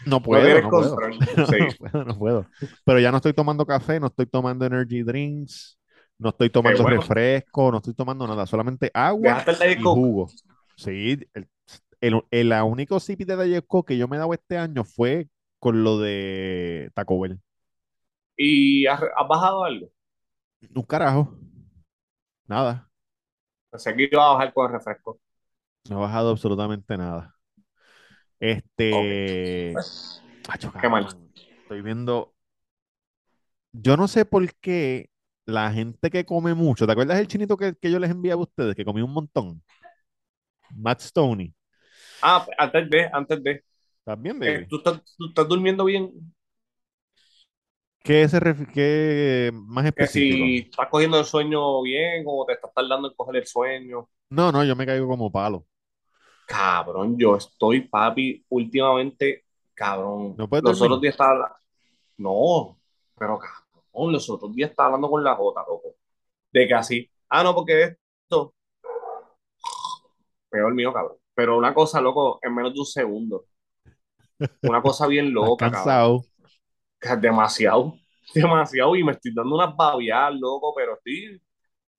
No puedo, no puedo. control. No Sí. puedo, no puedo. Pero ya no estoy tomando café, no estoy tomando energy drinks, no estoy tomando bueno. refresco, no estoy tomando nada, solamente agua y Coke. jugo. Sí, el, el, el- único sip de Coke que yo me he dado este año fue con lo de Taco Bell. ¿Y has, has bajado algo? Un carajo. Nada. Pensé que iba a bajar con el refresco. No he bajado absolutamente nada. Este. Acho, Qué mal. Estoy viendo. Yo no sé por qué la gente que come mucho. ¿Te acuerdas del chinito que, que yo les enviaba a ustedes? Que comí un montón. Matt Stoney. Ah, antes de, antes de. ¿Estás bien, Eh, baby? ¿tú, estás, tú estás durmiendo bien? ¿Qué, se qué más Que específico? si estás cogiendo el sueño bien o te estás tardando en coger el sueño. No, no, yo me caigo como palo. Cabrón, yo estoy, papi, últimamente, cabrón. ¿No puedes Los dormir? otros días estaba hablando. No, pero cabrón, los otros días estaba hablando con la Jota, loco. De que así. Ah, no, porque esto. Peor mío, cabrón. Pero una cosa, loco, en menos de un segundo. Una cosa bien ¿Estás loca, cabrón. Demasiado, demasiado. Y me estoy dando unas babiadas, loco, pero estoy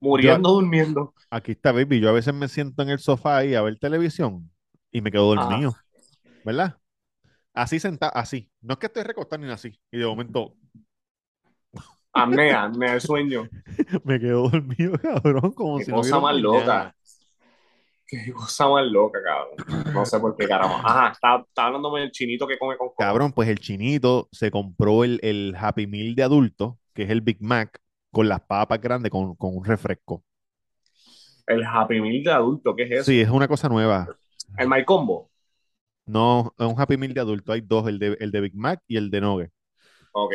muriendo durmiendo. Aquí está, baby. Yo a veces me siento en el sofá ahí a ver televisión y me quedo dormido, ¿verdad? Así sentado, así. No es que estoy recostado ni así. Y de momento Apnea, apnea del sueño. me quedo dormido, cabrón, como Qué si cosa más loca. Qué cosa más loca, cabrón. No sé por qué, caramba. Ajá, está, está hablándome del chinito que come con. Cabrón, pues el chinito se compró el, el Happy Meal de adulto, que es el Big Mac, con las papas grandes con, con un refresco. El Happy Meal de adulto, ¿qué es eso? Sí, es una cosa nueva. El My Combo. No, es un Happy Meal de adulto. Hay dos, el de, el de Big Mac y el de Nugget. Ok.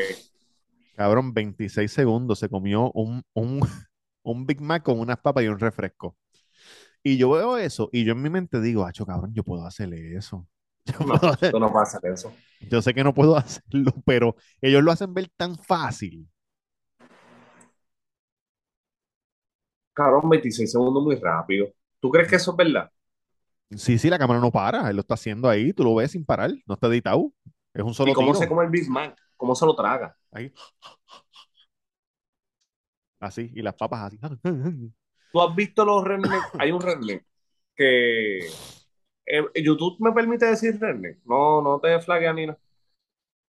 Cabrón, 26 segundos se comió un, un, un Big Mac con unas papas y un refresco. Y yo veo eso y yo en mi mente digo, acho, cabrón, yo puedo hacerle eso. Yo, No, puedo hacer- tú no puedes hacer eso. yo sé que no puedo hacerlo, pero ellos lo hacen ver tan fácil. Cabrón, 26 segundos muy rápido. ¿Tú crees que eso es verdad? Sí, sí, la cámara no para, él lo está haciendo ahí, tú lo ves sin parar, no está editado. Es un solo ¿Y cómo tiro. se come el Big Mac? ¿Cómo se lo traga? Ahí. Así, y las papas así. ¿Tú has visto los redneck? Hay un redneck que... eh, YouTube me permite decir redneck. No, no te flaguea ni nada.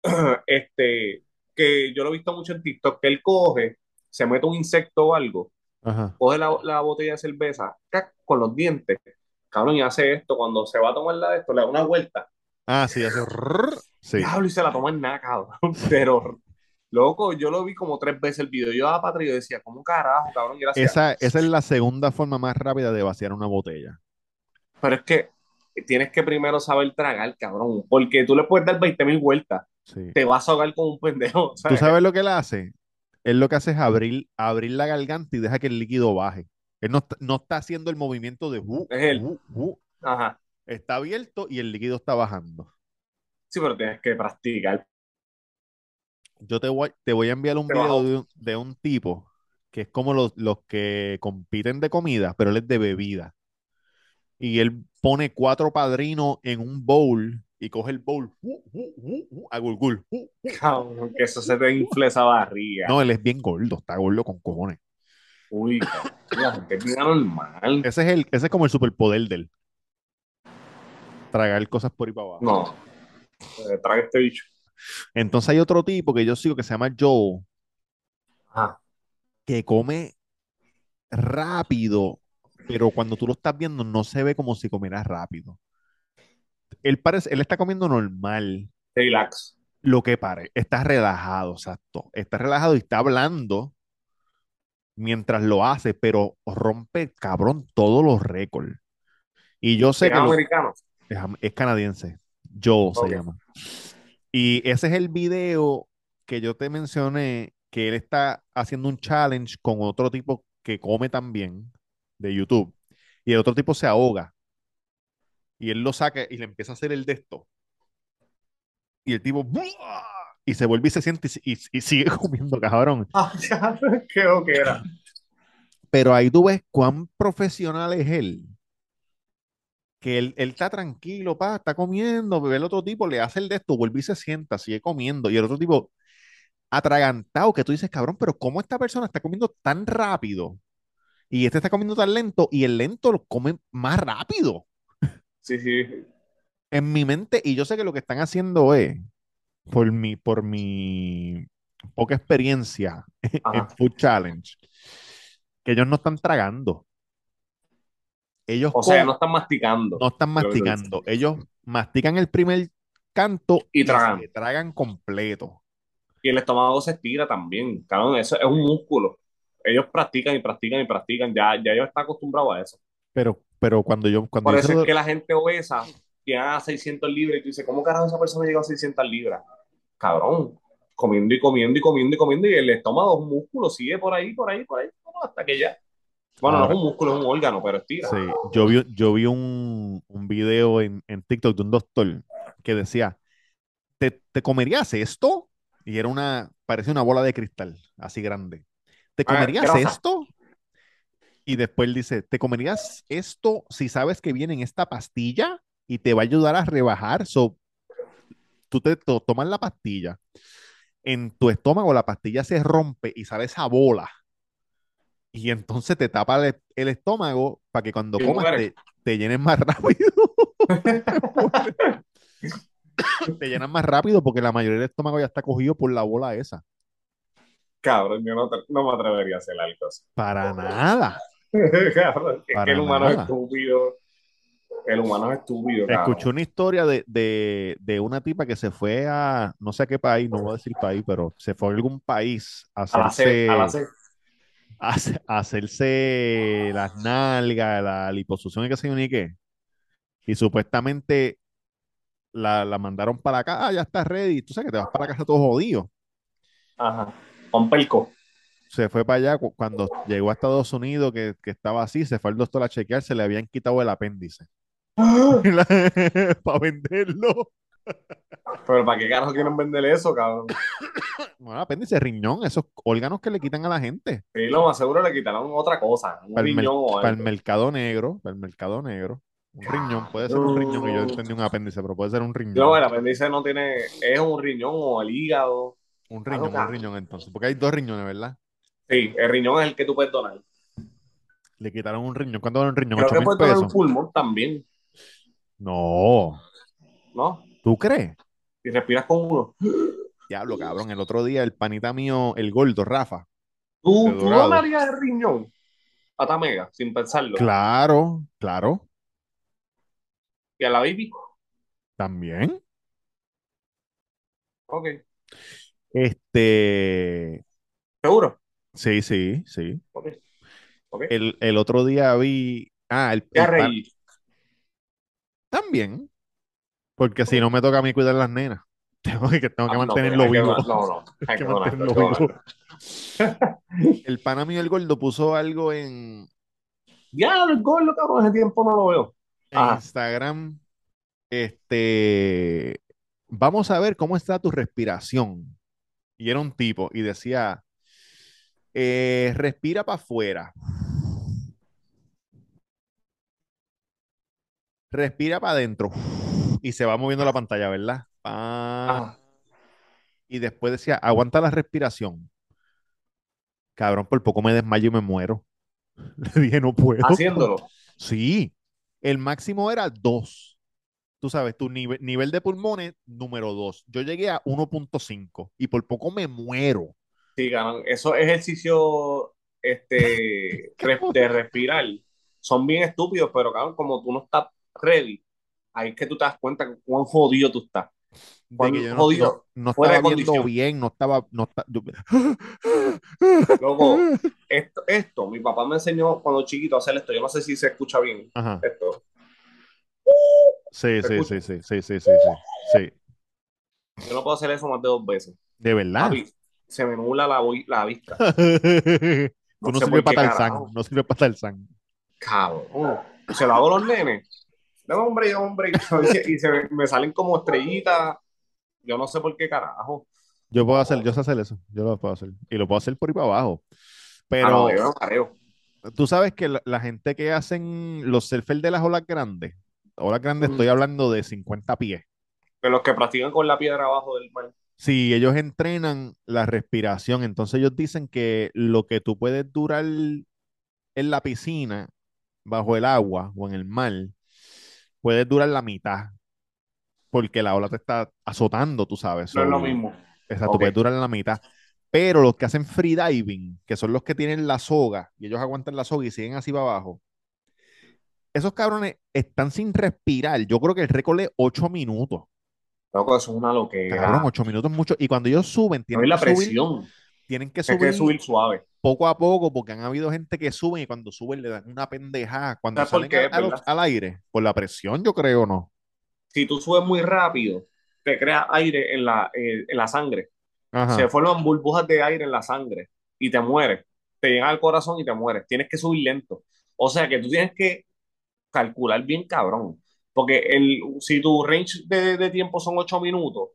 Este, que yo lo he visto mucho en TikTok, que él coge, se mete un insecto o algo, Ajá. coge la, la botella de cerveza, ¡cac! con los dientes, cabrón, y hace esto, cuando se va a tomar la de esto, le da una vuelta, Ah, sí, hace. Sí. diablo, y se la toma en nada, cabrón, pero, loco, yo lo vi como tres veces el video, yo a Patria y decía, ¿cómo carajo, cabrón? Gracias. Esa, esa es la segunda forma más rápida de vaciar una botella. Pero es que tienes que primero saber tragar, cabrón, porque tú le puedes dar 20 mil vueltas, Sí. te vas a ahogar como un pendejo, ¿Tú ¿sabes? lo que él hace? Él lo que hace es abrir, abrir la garganta y deja que el líquido baje. Él no, está- no está haciendo el movimiento de uh, Es él. uh, uh. Ajá, Está abierto y el líquido está bajando. sí, pero tienes que practicar. Yo te voy, te voy a enviar un video de un, de un tipo que es como los, los que compiten de comida, pero él es de bebida. Y él pone cuatro padrinos en un bowl y coge el bowl uh, uh, uh, uh, a gulgul. Cabrón, que eso se te infla esa barriga. No, él es bien gordo, está gordo con cojones. Uy, la gente es bien anormal. Ese es el, ese es como el superpoder de él. Tragar cosas por ahí para abajo. No. Eh, traga este bicho. Entonces hay otro tipo que yo sigo que se llama Joe, Ajá. que come rápido, pero cuando tú lo estás viendo no se ve como si comiera rápido. Él parece, él está comiendo normal, Relax. lo que pare, está relajado, exacto. Está relajado y está hablando mientras lo hace, pero rompe, cabrón, todos los récords. Y yo sé ¿Es que es, canadiense, Joe se llama. Y ese es el video que yo te mencioné que él está haciendo un challenge con otro tipo que come también de YouTube y el otro tipo se ahoga y él lo saca y le empieza a hacer el de esto y el tipo ¡buah! y se vuelve y se siente y, y- y sigue comiendo, cabrón. Ah, ya, qué era. Pero ahí tú ves cuán profesional es él. Que él, él está tranquilo, pa, está comiendo, ve el otro tipo, le hace el de esto, vuelve y se sienta, sigue comiendo. Y el otro tipo, atragantado, que tú dices, cabrón, pero ¿cómo esta persona está comiendo tan rápido? Y este está comiendo tan lento, y el lento lo come más rápido. Sí, sí. En mi mente, y yo sé que lo que están haciendo es, por mi, por mi poca experiencia en. Food Challenge, que ellos no están tragando. Ellos O sea, no están masticando. no están masticando. Ellos mastican el primer canto Y tragan. se tragan completo. Y el estómago se estira también. Cabrón, eso es un músculo. Ellos practican y practican y practican. Ya, ya ellos están acostumbrados a eso. Pero, pero cuando yo, cuando Por eso es que la gente obesa llega a 600 libras y tú dices, ¿cómo carajo esa persona llegó a 600 libras? Cabrón, comiendo y comiendo y comiendo y comiendo y el estómago es un músculo, sigue por ahí, por ahí, por ahí, hasta que ya. Bueno, no es un músculo, es un órgano, pero estira. Sí, yo vi, yo vi un, un video en, en TikTok de un doctor que decía, ¿te, te comerías esto? Y era una, parecía una bola de cristal, así grande. ¿Te Ah, comerías grasa. esto? Y después dice, ¿te comerías esto si sabes que viene en esta pastilla y te va a ayudar a rebajar? So, tú te to- tomas la pastilla, en tu estómago la pastilla se rompe y sale esa bola. Y entonces te tapa el, el estómago para que cuando comas te, te llenes más rápido. te llenas más rápido porque la mayoría del estómago ya está cogido por la bola esa. Cabrón, yo no, no me atrevería a hacer algo así. Para nada. Cabrón, es Para que el humano es estúpido. El humano es estúpido, cabrón. Escuché una historia de, de, de una tipa que se fue a, no sé a qué país, no voy a decir país, pero se fue a algún país a A la hacerse, a la hace- hacerse las nalgas, la liposucción y yo ni qué. Y supuestamente la, la mandaron para acá, ah, ya está ready. Tú sabes que te vas para casa todo jodido. Ajá. Con pelco. Se fue para allá cu- cuando llegó a Estados Unidos, que, que estaba así, se fue al doctor a chequear, se le habían quitado el apéndice. para venderlo. Pero ¿para qué carajo quieren vender eso, cabrón? Bueno, apéndice, riñón, esos órganos que le quitan a la gente. Sí, lo más seguro le quitaron otra cosa. Un Para el, mer- riñón o para el algo. mercado negro, para el mercado negro. Un riñón, puede ser un riñón, y yo entendí un apéndice, pero puede ser un riñón. No, el apéndice no tiene, es un riñón o el hígado. Un riñón, un riñón entonces, porque hay dos riñones, ¿verdad? Sí, el riñón es el que tú puedes donar. Le quitaron un riñón. ¿Cuánto vale un riñón? Creo ¿Ocho que mil puedes donar un pulmón también, No, ¿no? ¿Tú crees? Y respiras con uno. Diablo, cabrón. El otro día el panita mío, el gordo, Rafa. ¿Tú, tú donarías el riñón a Tamega sin pensarlo? Claro, claro. ¿Y a la baby? También. Ok. Este, ¿Seguro? sí, sí, sí. Ok. Ok. El, el otro día vi. Ah, el, el también. Porque si no me toca a mí cuidar las nenas. Tengo que, tengo que Ah, mantenerlo vivo. No, no. Hay que mantenerlo. El pana mío, el gordo, puso algo en, Ya, el gol, cabrón, ese tiempo no lo veo. en Ajá. Instagram. Este, vamos a ver cómo está tu respiración. Y era un tipo y decía, eh, respira para afuera. Respira para adentro. Y se va moviendo la pantalla, ¿verdad? Ajá. Y después decía, aguanta la respiración. Cabrón, por poco me desmayo y me muero. Le dije, no puedo. Haciéndolo. Sí, el máximo era 2. Tú sabes, tu nivel, nivel de pulmones, número 2. Yo llegué a 1.5 y por poco me muero. Sí, cabrón. Esos ejercicios este, de respirar son bien estúpidos, pero cabrón, como tú no estás ready, ahí es que tú te das cuenta cuán jodido tú estás. De Cuán que yo no, jodido, no- no fuera de estaba viendo bien, no estaba... No yo- Luego, esto, esto, mi papá me enseñó cuando chiquito a hacer esto. Yo no sé si se escucha bien Ajá. esto. Sí, ¿Se sí, sí, sí, sí, sí, sí, sí. Yo no puedo hacer eso más de dos veces. De verdad. Papi, se me nubla la, la vista. Tú No qué para Tarzán, no sirves para Tarzán. Cabrón. Se lo hago a los nenes. Dame hombre, hombre. Y se me, me salen como estrellitas. Yo no sé por qué carajo. Yo puedo hacer, yo sé hacer eso, yo lo puedo hacer. Y lo puedo hacer por ahí para abajo. Ah, Pero no, yo me mareo. tú sabes que la, la gente que hacen los surfers de las olas grandes, olas grandes Mm. estoy hablando de 50 pies. Que los que practican con la piedra abajo del mar. Si ellos entrenan la respiración, entonces ellos dicen que lo que tú puedes durar en la piscina, bajo el agua o en el mar, puedes durar la mitad, porque la ola te está azotando, tú sabes. No es lo mismo. Exacto, Ok. puedes durar la mitad. Pero los que hacen freediving, que son los que tienen la soga, y ellos aguantan la soga y siguen así para abajo, esos cabrones están sin respirar. Yo creo que el récord es 8 minutos. Loco, eso es una loquera. Cabrón, 8 minutos es mucho. Y cuando ellos suben, tienen hay la que subir, presión. tienen que Es que subir subir suave. Poco a poco, porque han habido gente que suben y cuando suben le dan una pendejada. Cuando ¿Sabes por salen qué, a- a los- verdad? al aire, por la presión, yo creo, ¿no? Si tú subes muy rápido, te crea aire en la, eh, en la sangre. Ajá. Se forman burbujas de aire en la sangre y te mueres. Te llega al corazón y te mueres. Tienes que subir lento. O sea que tú tienes que calcular bien cabrón. Porque el, si tu range de, de tiempo son 8 minutos,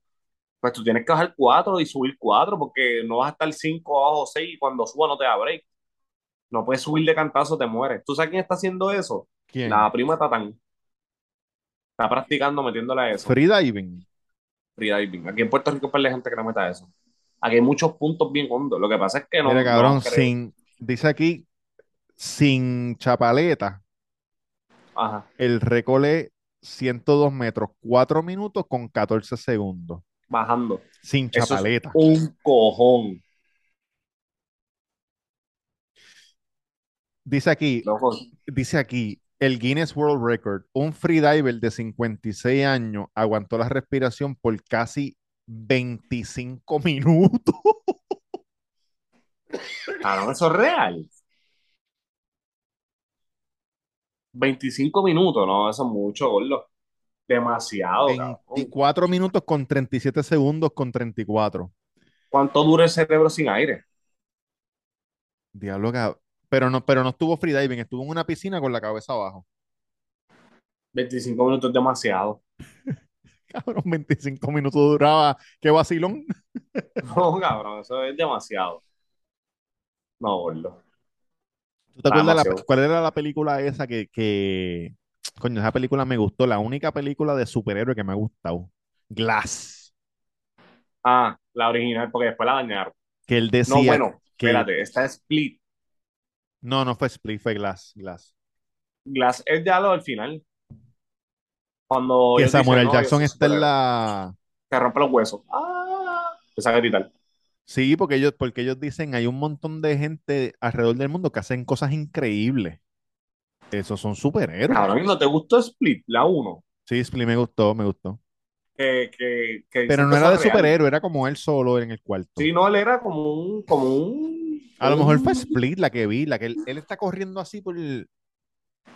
pues tú tienes que bajar 4 y subir 4 porque no vas a estar 5 abajo 6 y cuando suba no te da break. No puedes subir de cantazo, te mueres. ¿Tú sabes quién está haciendo eso? ¿Quién? La prima Tatán. Está practicando metiéndole a eso. Freediving. freediving. Aquí en Puerto Rico hay gente que no meta eso. Aquí hay muchos puntos bien hondos. Lo que pasa es que no. Mira, cabrón, no sin, dice aquí, sin chapaleta, Ajá. el récord es 102 metros, 4 minutos con 14 segundos. Bajando. Sin Eso es chapaleta. un cojón. Dice aquí, Loco. dice aquí, el Guinness World Record, un freediver de 56 años aguantó la respiración por casi 25 minutos. Cabrón, eso es real. 25 minutos, no, eso es mucho, gordo. Demasiado, cabrón. 24 minutos con 37 segundos con 34. ¿Cuánto dura el cerebro sin aire? Diablo, cab- Pero no, pero no estuvo freediving, estuvo en una piscina con la cabeza abajo. 25 minutos es demasiado. Cabrón, 25 minutos duraba. ¿Qué vacilón? No, cabrón, eso es demasiado. No, gordo. ¿Tú te acuerdas la- cuál era la película esa que, que... Coño, esa película me gustó. La única película de superhéroe que me ha gustado. Glass. Ah, la original, porque después la dañaron. Que él decía... No, bueno, que- espérate, esta es Split. No, no fue Split, fue Glass. Glass. Glass es ya lo del final. Cuando Que Samuel dicen, L. "No, Jackson está en superhéroe". la... Te rompe los huesos. Ah, te saca a gritar. Sí, porque ellos, porque ellos dicen hay un montón de gente alrededor del mundo que hacen cosas increíbles. Esos son superhéroes. ¿y no te gustó Split, la 1? Sí, Split me gustó, me gustó. Que, que, que Pero no era de superhéroe, era como él solo en el cuarto. Sí, no, él era como un, como un. A lo mejor fue Split la que vi, la que él, él está corriendo así por el...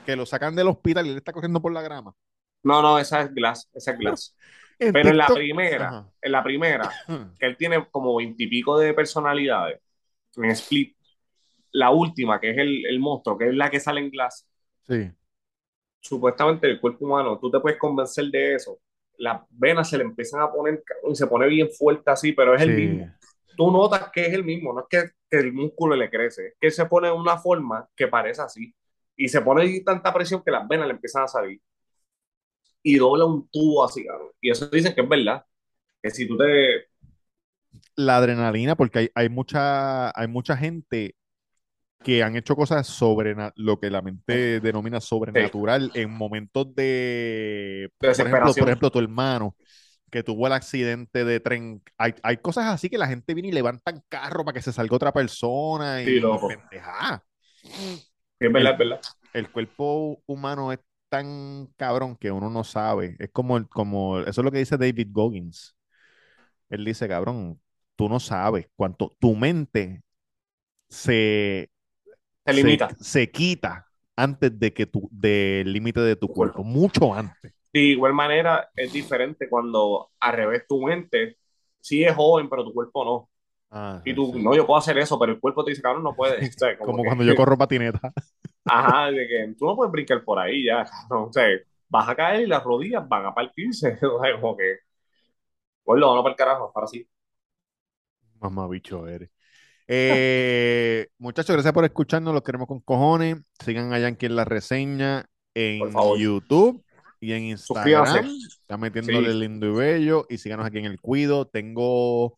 Que lo sacan del hospital y él está corriendo por la grama. No, no, esa es Glass, esa es Glass. Pero en la primera, Ajá. en la primera, que él tiene como veintipico de personalidades en Split, la última, que es el, el monstruo, que es la que sale en Glass, Sí. supuestamente el cuerpo humano, tú te puedes convencer de eso. Las venas se le empiezan a poner y se pone bien fuerte así, pero es el mismo. Tú notas que es el mismo, no es que, que el músculo le crece, es que se pone de una forma que parece así. Y se pone tanta presión que las venas le empiezan a salir. Y dobla un tubo así, cabrón. Y eso dicen que es verdad. Que si tú te. La adrenalina, porque hay, hay mucha, hay mucha gente que han hecho cosas sobre lo que la mente denomina sobrenatural en momentos de, por ejemplo, por ejemplo, tu hermano que tuvo el accidente de tren. Hay, hay cosas así que la gente viene y levantan carro para que se salga otra persona y Sí, loco. Es verdad, es verdad. el cuerpo humano es tan cabrón que uno no sabe. Es como, el- como eso es lo que dice David Goggins. Él dice, cabrón, tú no sabes cuánto tu mente se, Se limita. se quita antes de que tu, del límite de tu cuerpo, mucho antes. De igual manera, es diferente cuando al revés tu mente sí es joven, pero tu cuerpo no. Ah, Y tú, no, yo puedo hacer eso, pero el cuerpo te dice, cabrón, no puedes. O sea, Como que- cuando yo corro patineta. Ajá, de que tú no puedes brincar por ahí ya, cabrón. O sea, vas a caer y las rodillas van a partirse. O sea, como que, bueno, no para el carajo, ahora sí. Mamá bicho eres. Eh, muchachos, gracias por escucharnos. Los queremos con cojones. Sigan allá aquí en la reseña en. YouTube y en Instagram. Está metiéndole Sí. lindo y bello. Y síganos aquí en el Cuido. Tengo.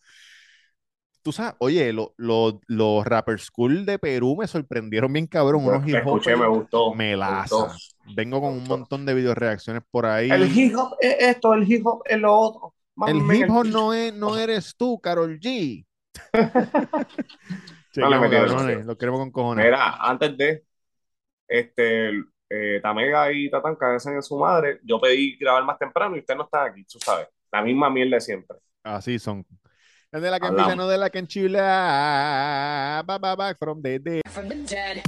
Tú sabes, oye, lo- lo- los Rapper School de Perú me sorprendieron bien cabrón. Unos hip hop escuché, me gustó. me gustó. Vengo con un montón de video reacciones por ahí. El hip hop es esto, el hip hop es lo otro. El hip hop el- no, es, no eres tú, Carol G. No cabrones. demasiado. Lo queremos con cojones. Mira, antes de este, eh, Tamega y Tatanka hacen en su madre, yo pedí grabar más temprano y ustedes no están aquí, tú sabes. La misma mierda de siempre. Así son. Es de la que envidia, no de la que enchila. Ba, ba, back from the dead. from the dead.